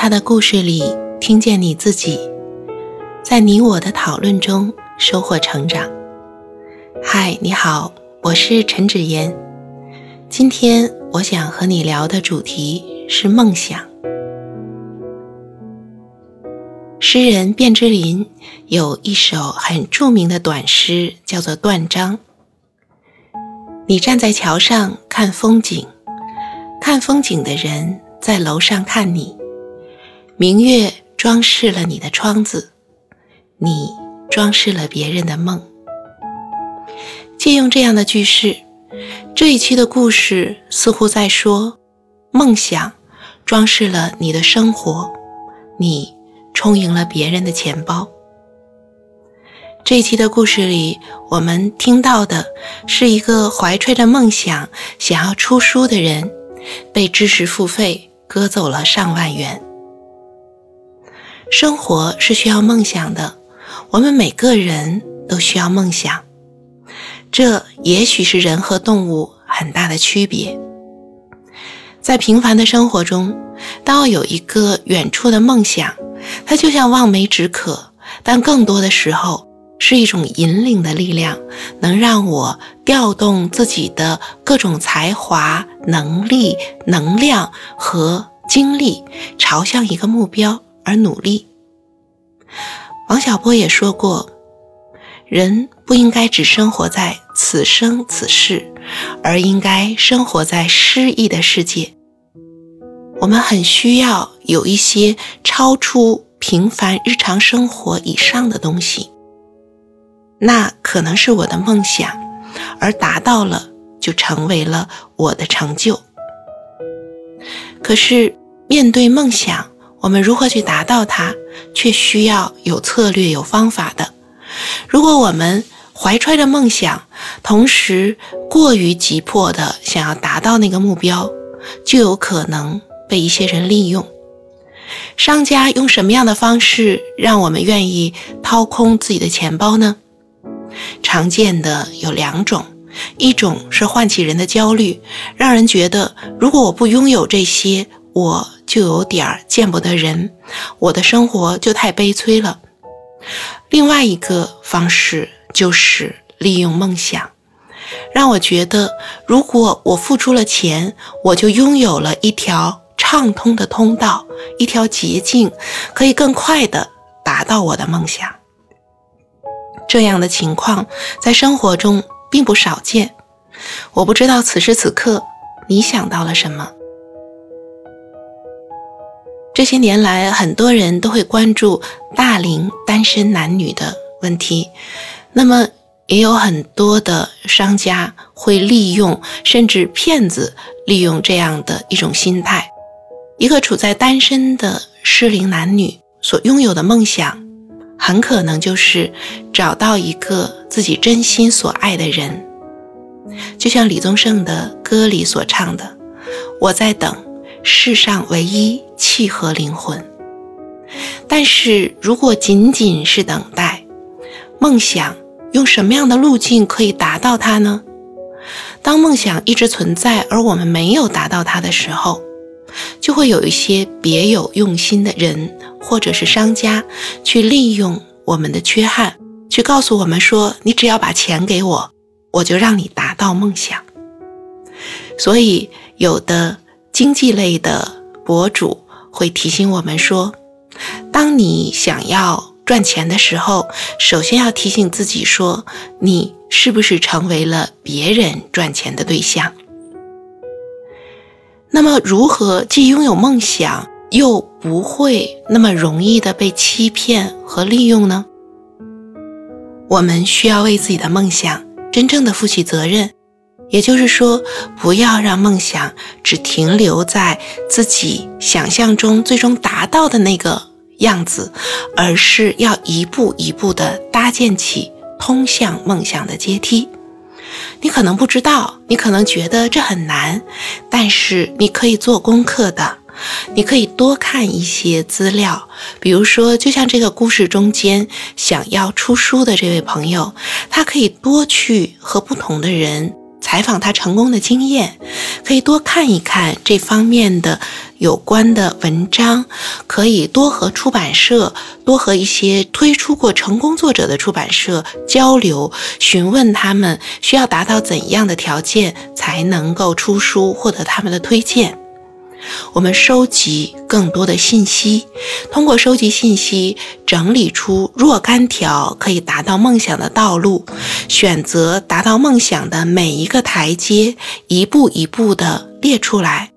他的故事里听见你自己，在你我的讨论中收获成长。嗨，你好，我是陈芷妍。今天我想和你聊的主题是梦想。诗人卞之琳有一首很著名的短诗，叫做《断章》。你站在桥上看风景，看风景的人在楼上看你。明月装饰了你的窗子，你装饰了别人的梦。借用这样的句式，这一期的故事似乎在说：梦想装饰了你的生活，你充盈了别人的钱包。这一期的故事里，我们听到的是一个怀揣着梦想想要出书的人，被知识付费割走了上万元。生活是需要梦想的，我们每个人都需要梦想。这也许是人和动物很大的区别。在平凡的生活中，当我有一个远处的梦想，它就像望梅止渴，但更多的时候是一种引领的力量，能让我调动自己的各种才华、能力、能量和精力，朝向一个目标。而努力。王小波也说过，人不应该只生活在此生此世，而应该生活在诗意的世界。我们很需要有一些超出平凡日常生活以上的东西，那可能是我的梦想，而达到了就成为了我的成就。可是面对梦想，我们如何去达到它，却需要有策略、有方法的。如果我们怀揣着梦想，同时过于急迫的想要达到那个目标，就有可能被一些人利用。商家用什么样的方式让我们愿意掏空自己的钱包呢？常见的有两种，一种是唤起人的焦虑，让人觉得如果我不拥有这些，我。就有点儿见不得人，我的生活就太悲催了。另外一个方式就是利用梦想，让我觉得如果我付出了钱，我就拥有了一条畅通的通道，一条捷径，可以更快的达到我的梦想。这样的情况在生活中并不少见。我不知道此时此刻你想到了什么。这些年来，很多人都会关注大龄单身男女的问题，那么也有很多的商家会利用，甚至骗子利用这样的一种心态。一个处在单身的适龄男女所拥有的梦想，很可能就是找到一个自己真心所爱的人。就像李宗盛的歌里所唱的：“我在等。”世上唯一契合灵魂，但是如果仅仅是等待，梦想用什么样的路径可以达到它呢？当梦想一直存在，而我们没有达到它的时候，就会有一些别有用心的人或者是商家去利用我们的缺憾，去告诉我们说：“你只要把钱给我，我就让你达到梦想。”所以有的。经济类的博主会提醒我们说：“当你想要赚钱的时候，首先要提醒自己说，你是不是成为了别人赚钱的对象？那么，如何既拥有梦想，又不会那么容易的被欺骗和利用呢？我们需要为自己的梦想真正的负起责任。”也就是说，不要让梦想只停留在自己想象中最终达到的那个样子，而是要一步一步地搭建起通向梦想的阶梯。你可能不知道，你可能觉得这很难，但是你可以做功课的，你可以多看一些资料。比如说，就像这个故事中间想要出书的这位朋友，他可以多去和不同的人。采访他成功的经验，可以多看一看这方面的有关的文章，可以多和出版社、多和一些推出过成功作者的出版社交流，询问他们需要达到怎样的条件才能够出书，获得他们的推荐。我们收集更多的信息，通过收集信息整理出若干条可以达到梦想的道路，选择达到梦想的每一个台阶，一步一步地列出来。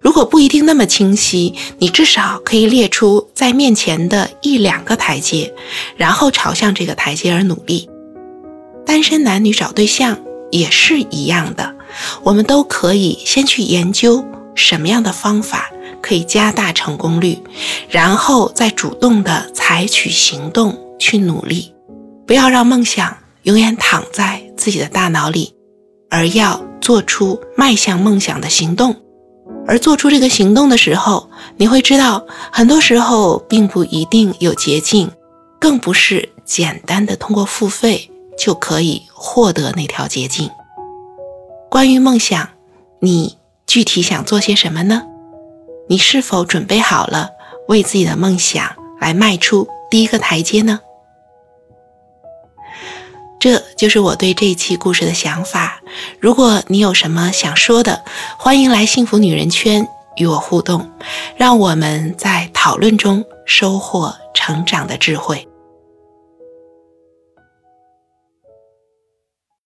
如果不一定那么清晰，你至少可以列出在面前的一两个台阶，然后朝向这个台阶而努力。单身男女找对象也是一样的，我们都可以先去研究。什么样的方法可以加大成功率，然后再主动的采取行动去努力，不要让梦想永远躺在自己的大脑里，而要做出迈向梦想的行动。而做出这个行动的时候，你会知道，很多时候并不一定有捷径，更不是简单的通过付费就可以获得那条捷径。关于梦想，你。具体想做些什么呢？你是否准备好了为自己的梦想来迈出第一个台阶呢？这就是我对这一期故事的想法。如果你有什么想说的，欢迎来幸福女人圈与我互动，让我们在讨论中收获成长的智慧。